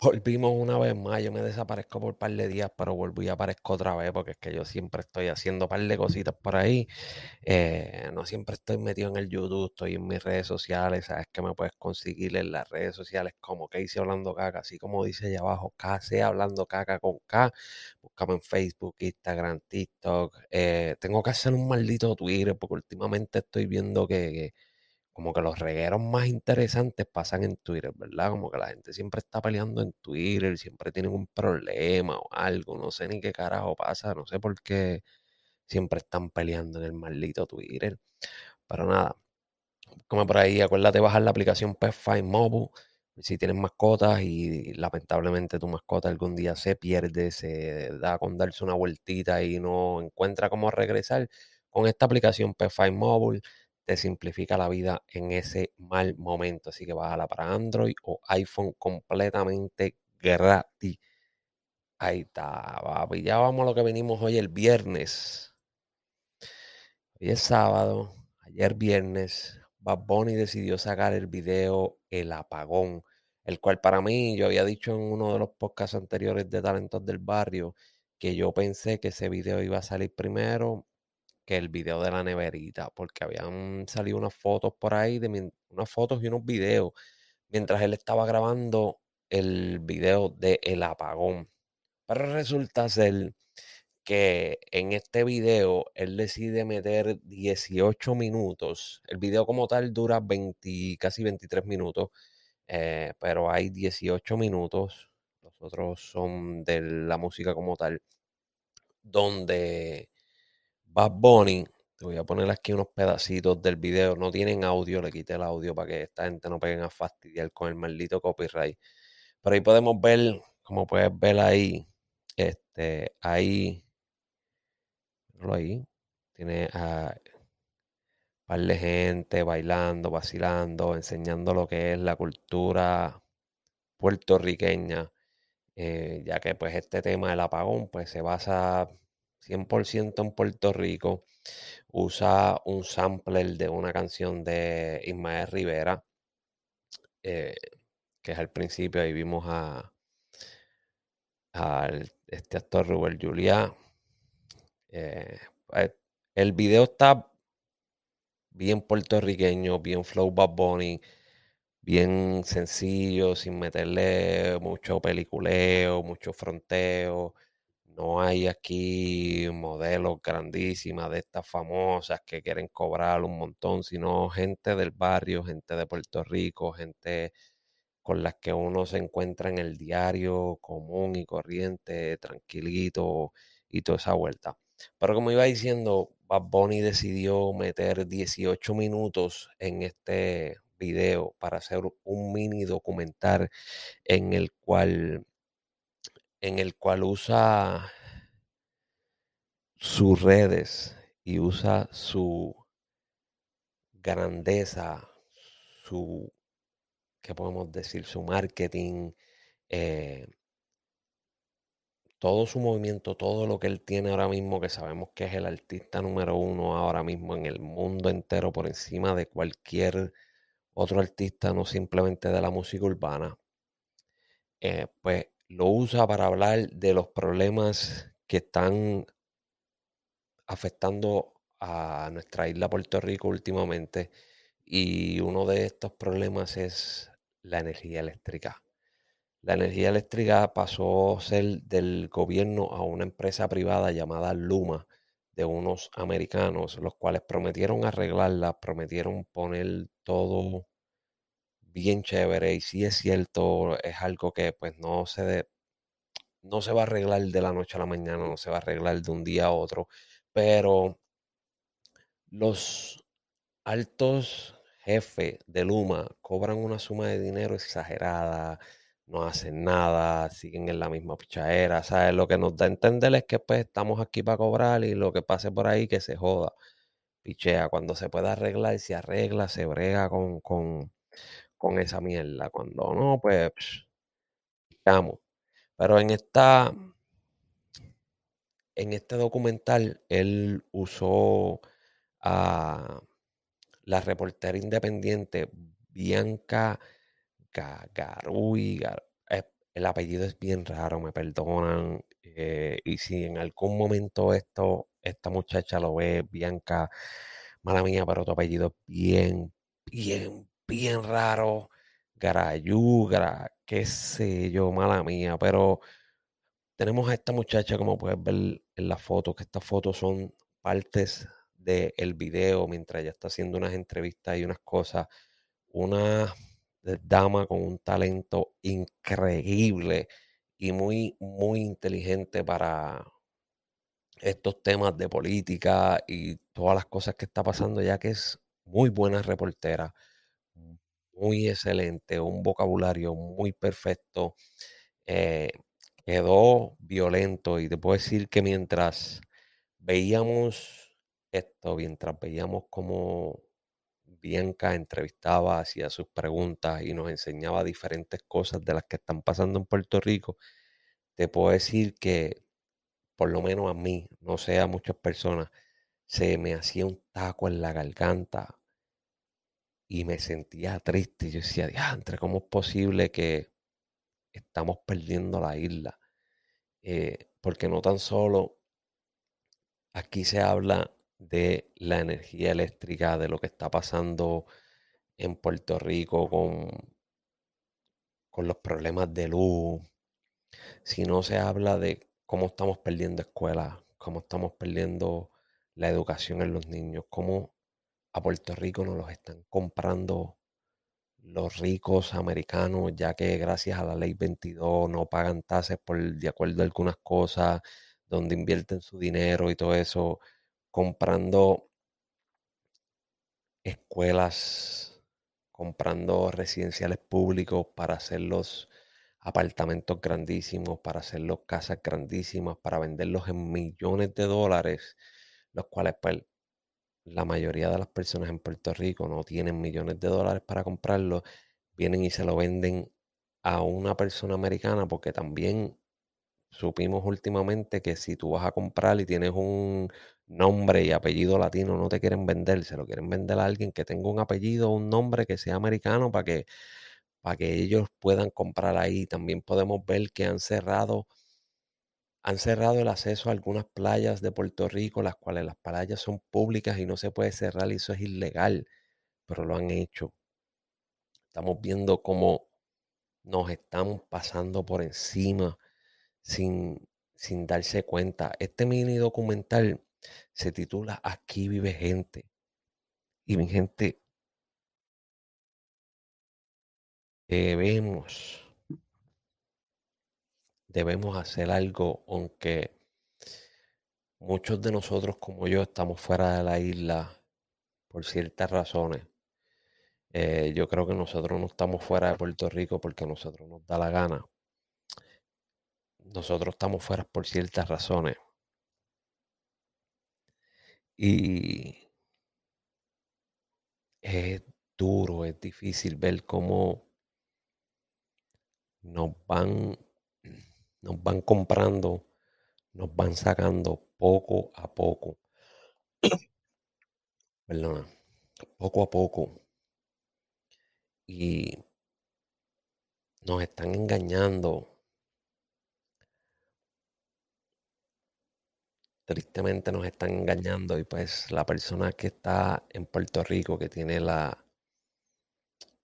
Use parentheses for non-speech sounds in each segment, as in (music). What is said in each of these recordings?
volvimos una vez más. Yo me desaparezco por un par de días, pero vuelvo y aparezco otra vez porque es que yo siempre estoy haciendo un par de cositas por ahí. Eh, no siempre estoy metido en el YouTube, estoy en mis redes sociales. Sabes que me puedes conseguir en las redes sociales como hice Hablando Caca, así como dice allá abajo, KC Hablando Caca con K. Búscame en Facebook, Instagram, TikTok. Eh, tengo que hacer un maldito Twitter porque últimamente estoy viendo que como que los regueros más interesantes pasan en Twitter, ¿verdad? Como que la gente siempre está peleando en Twitter, siempre tienen un problema o algo, no sé ni qué carajo pasa, no sé por qué siempre están peleando en el maldito Twitter. Pero nada, como por ahí, acuérdate bajar la aplicación Pet Mobile si tienes mascotas y lamentablemente tu mascota algún día se pierde, se da con darse una vueltita y no encuentra cómo regresar, con esta aplicación Pet Mobile te simplifica la vida en ese mal momento. Así que bájala para Android o iPhone completamente gratis. Ahí está, papi. Ya vamos a lo que venimos hoy el viernes. Hoy es sábado. Ayer viernes, Bad Bunny decidió sacar el video El Apagón, el cual para mí, yo había dicho en uno de los podcasts anteriores de Talentos del Barrio, que yo pensé que ese video iba a salir primero que el video de la neverita, porque habían salido unas fotos por ahí, de unas fotos y unos videos, mientras él estaba grabando el video de El Apagón. Pero resulta ser que en este video él decide meter 18 minutos. El video como tal dura 20, casi 23 minutos, eh, pero hay 18 minutos. Los otros son de la música como tal, donde Bad Bunny, te voy a poner aquí unos pedacitos del video. No tienen audio, le quité el audio para que esta gente no peguen a fastidiar con el maldito copyright. Pero ahí podemos ver, como puedes ver ahí, este, ahí, ahí, tiene a un par de gente bailando, vacilando, enseñando lo que es la cultura puertorriqueña, eh, ya que pues este tema del apagón pues se basa 100% en Puerto Rico. Usa un sampler de una canción de Ismael Rivera, eh, que es al principio, ahí vimos a, este actor Rubén Juliá. Eh, pues, el video está bien puertorriqueño, bien flow Bad Bunny, bien sencillo, sin meterle mucho peliculeo, mucho fronteo. No hay aquí modelos grandísimas de estas famosas que quieren cobrar un montón, sino gente del barrio, gente de Puerto Rico, gente con las que uno se encuentra en el diario común y corriente, tranquilito y toda esa vuelta. Pero como iba diciendo, Bad Bunny decidió meter 18 minutos en este video para hacer un mini documental en el cual en el cual usa sus redes y usa su grandeza, su, ¿qué podemos decir? Su marketing, eh, todo su movimiento, todo lo que él tiene ahora mismo, que sabemos que es el artista número uno ahora mismo en el mundo entero, por encima de cualquier otro artista, no simplemente de la música urbana, eh, pues lo usa para hablar de los problemas que están afectando a nuestra isla Puerto Rico últimamente. Y uno de estos problemas es la energía eléctrica. La energía eléctrica pasó a ser del gobierno a una empresa privada llamada Luma, de unos americanos, los cuales prometieron arreglarla, prometieron poner todo bien chévere y si es cierto, es algo que pues no se, no se va a arreglar de la noche a la mañana, no se va a arreglar de un día a otro, pero los altos jefes de Luma cobran una suma de dinero exagerada, no hacen nada, siguen en la misma pichadera, ¿sabes? Lo que nos da a entender es que pues estamos aquí para cobrar y lo que pase por ahí que se joda. Pichea, cuando se pueda arreglar, se arregla, se brega con, con, con esa mierda. Cuando no, pues. Pero en esta, en este documental, él usó a la reportera independiente Bianca Garui, el apellido es bien raro, me perdonan. Eh, y si en algún momento esto, esta muchacha lo ve, Bianca, mala mía, pero tu apellido es bien, bien, bien raro. Garayugra, qué sé yo, mala mía, pero tenemos a esta muchacha, como puedes ver en la foto, que estas fotos son partes del video mientras ella está haciendo unas entrevistas y unas cosas. Una dama con un talento increíble y muy, muy inteligente para estos temas de política y todas las cosas que está pasando, ya que es muy buena reportera, muy excelente, un vocabulario muy perfecto. Eh, quedó violento y te puedo decir que mientras veíamos esto, mientras veíamos como Bianca entrevistaba, hacía sus preguntas y nos enseñaba diferentes cosas de las que están pasando en Puerto Rico, te puedo decir que por lo menos a mí, no sé a muchas personas, se me hacía un taco en la garganta y me sentía triste. Yo decía, diantre, ¿cómo es posible que estamos perdiendo la isla? Eh, porque no tan solo aquí se habla de la energía eléctrica, de lo que está pasando en Puerto Rico con, con los problemas de luz, si no se habla de cómo estamos perdiendo escuelas, cómo estamos perdiendo la educación en los niños, cómo a Puerto Rico nos los están comprando los ricos americanos, ya que gracias a la ley 22 no pagan tasas por de acuerdo a algunas cosas, donde invierten su dinero y todo eso, comprando escuelas, comprando residenciales públicos para hacerlos apartamentos grandísimos, para hacerlos casas grandísimas, para venderlos en millones de dólares, los cuales pues la mayoría de las personas en Puerto Rico no tienen millones de dólares para comprarlo, vienen y se lo venden a una persona americana porque también supimos últimamente que si tú vas a comprar y tienes un nombre y apellido latino, no te quieren vender, se lo quieren vender a alguien que tenga un apellido, un nombre que sea americano para que, para que ellos puedan comprar ahí. También podemos ver que han cerrado han cerrado el acceso a algunas playas de Puerto Rico, las cuales las playas son públicas y no se puede cerrar y eso es ilegal, pero lo han hecho. Estamos viendo cómo nos están pasando por encima sin, sin darse cuenta. Este mini documental se titula Aquí vive gente. Y mi gente, debemos debemos hacer algo, aunque muchos de nosotros como yo estamos fuera de la isla por ciertas razones. Eh, yo creo que nosotros no estamos fuera de Puerto Rico porque nosotros nos da la gana. Nosotros estamos fuera por ciertas razones. Y es duro, es difícil ver cómo nos van nos van comprando, nos van sacando poco a poco. (clears throat) Perdona, poco a poco. Y nos están engañando. Tristemente nos están engañando y pues la persona que está en Puerto Rico, que tiene la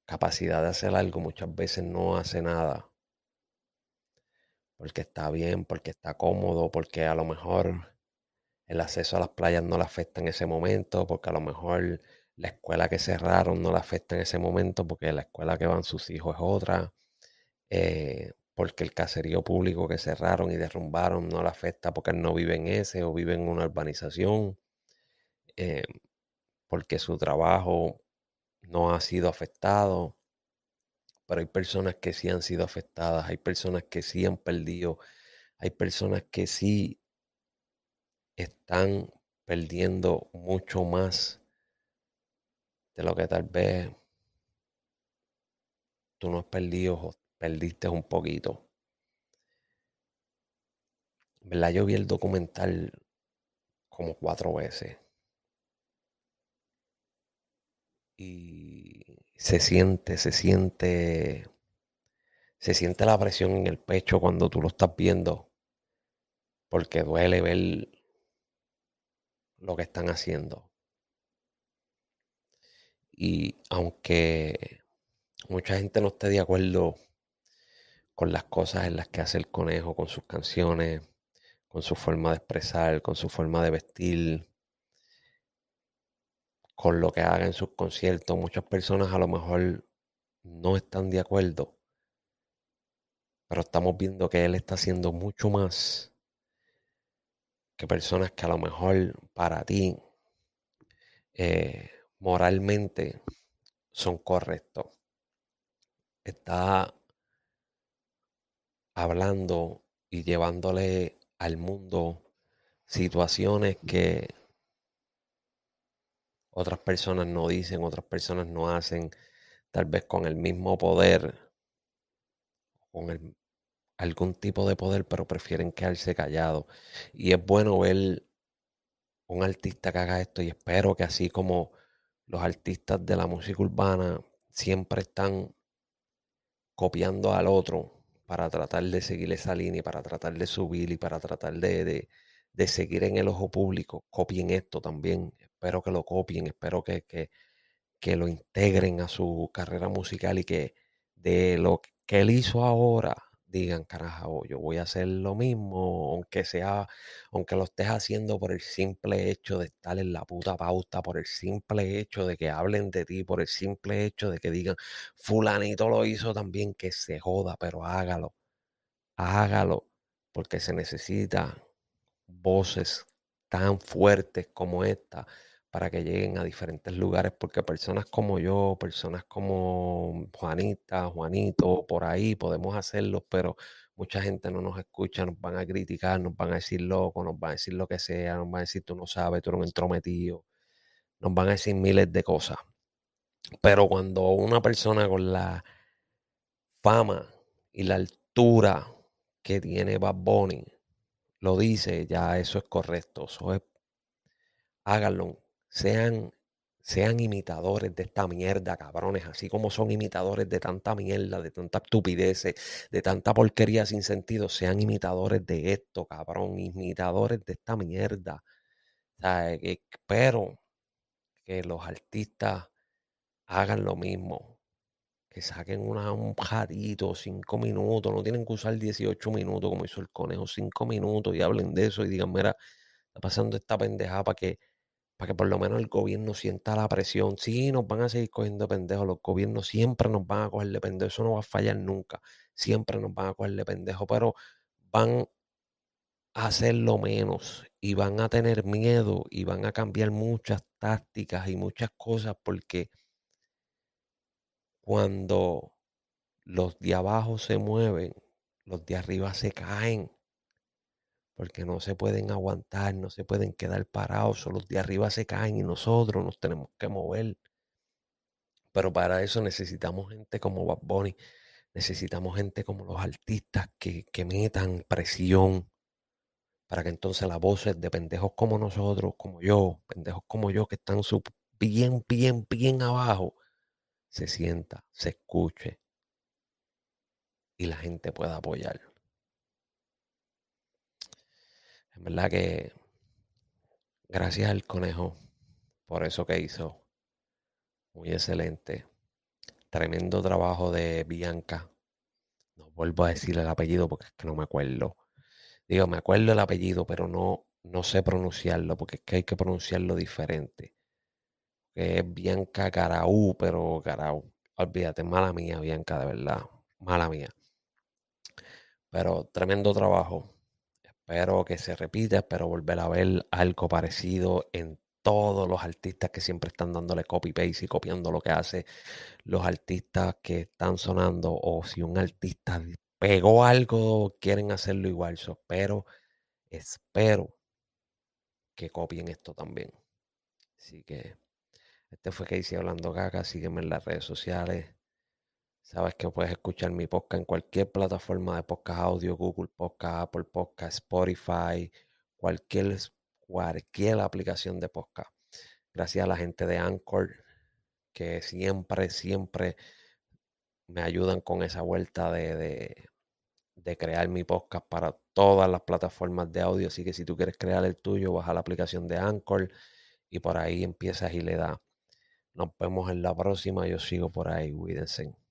capacidad de hacer algo, muchas veces no hace nada porque está bien, porque está cómodo, porque a lo mejor el acceso a las playas no le afecta en ese momento, porque a lo mejor la escuela que cerraron no le afecta en ese momento, porque la escuela que van sus hijos es otra, eh, porque el caserío público que cerraron y derrumbaron no le afecta porque él no vive en ese o vive en una urbanización, eh, porque su trabajo no ha sido afectado pero hay personas que sí han sido afectadas, hay personas que sí han perdido, hay personas que sí están perdiendo mucho más de lo que tal vez tú no has perdido perdiste un poquito. ¿Verdad? Yo vi el documental como cuatro veces. Y se siente, se siente, se siente la presión en el pecho cuando tú lo estás viendo, porque duele ver lo que están haciendo. Y aunque mucha gente no esté de acuerdo con las cosas en las que hace el conejo, con sus canciones, con su forma de expresar, con su forma de vestir, con lo que haga en sus conciertos. Muchas personas a lo mejor no están de acuerdo, pero estamos viendo que él está haciendo mucho más que personas que a lo mejor para ti eh, moralmente son correctos. Está hablando y llevándole al mundo situaciones que otras personas no dicen, otras personas no hacen, tal vez con el mismo poder, con algún tipo de poder, pero prefieren quedarse callados. Y es bueno ver un artista que haga esto y espero que así como los artistas de la música urbana siempre están copiando al otro para tratar de seguir esa línea, para tratar de subir y para tratar de, de, seguir en el ojo público, copien esto también. Espero que lo copien, espero que, que, que lo integren a su carrera musical y que de lo que él hizo ahora digan, carajo, yo voy a hacer lo mismo, aunque sea, aunque lo estés haciendo por el simple hecho de estar en la puta pauta, por el simple hecho de que hablen de ti, por el simple hecho de que digan, fulanito lo hizo también, que se joda, pero hágalo, hágalo, porque se necesita voces tan fuertes como esta para que lleguen a diferentes lugares, porque personas como yo, personas como Juanita, Juanito, por ahí podemos hacerlo, pero mucha gente no nos escucha, nos van a criticar, nos van a decir loco, nos van a decir lo que sea, nos van a decir tú no sabes, tú eres un entrometido, nos van a decir miles de cosas. Pero cuando una persona con la fama y la altura que tiene Bad Bunny lo dice, ya eso es correcto, eso es, háganlo, sean, sean imitadores de esta mierda, cabrones, así como son imitadores de tanta mierda, de tanta estupidez, de tanta porquería sin sentido, sean imitadores de esto, cabrón, imitadores de esta mierda. espero que los artistas hagan lo mismo, que saquen un jadito, cinco minutos, no tienen que usar 18 minutos como hizo el conejo, cinco minutos y hablen de eso y digan, mira, está pasando esta pendejada para que para que por lo menos el gobierno sienta la presión. Sí, nos van a seguir cogiendo pendejos, los gobiernos siempre nos van a coger de pendejos, eso no va a fallar nunca, siempre nos van a coger de pendejos, pero van a hacerlo menos y van a tener miedo y van a cambiar muchas tácticas y muchas cosas porque cuando los de abajo se mueven, los de arriba se caen porque no se pueden aguantar, no se pueden quedar parados, los de arriba se caen y nosotros nos tenemos que mover. Pero para eso necesitamos gente como Bad Bunny, necesitamos gente como los artistas que, que metan presión para que entonces las voces de pendejos como nosotros, como yo, pendejos como yo que están bien, bien, bien abajo, se sienta, se escuche y la gente pueda apoyar. En verdad que gracias al conejo por eso que hizo. Muy excelente. Tremendo trabajo de Bianca. No vuelvo a decir el apellido porque es que no me acuerdo. Digo, me acuerdo el apellido, pero no, no sé pronunciarlo porque es que hay que pronunciarlo diferente. Que es Bianca Caraú, pero Caraú. Olvídate, mala mía, Bianca, de verdad. Mala mía. Pero tremendo trabajo. Espero que se repita, espero volver a ver algo parecido en todos los artistas que siempre están dándole copy-paste y copiando lo que hace los artistas que están sonando. O si un artista pegó algo, quieren hacerlo igual. espero, espero que copien esto también. Así que este fue que hice hablando caca. Sígueme en las redes sociales. Sabes que puedes escuchar mi podcast en cualquier plataforma de podcast audio, Google Podcast, Apple Podcast, Spotify, cualquier, cualquier aplicación de podcast. Gracias a la gente de Anchor, que siempre, siempre me ayudan con esa vuelta de, de, crear mi podcast para todas las plataformas de audio. Así que si tú quieres crear el tuyo, baja la aplicación de Anchor y por ahí empiezas y le das. Nos vemos en la próxima. Yo sigo por ahí. Cuídense.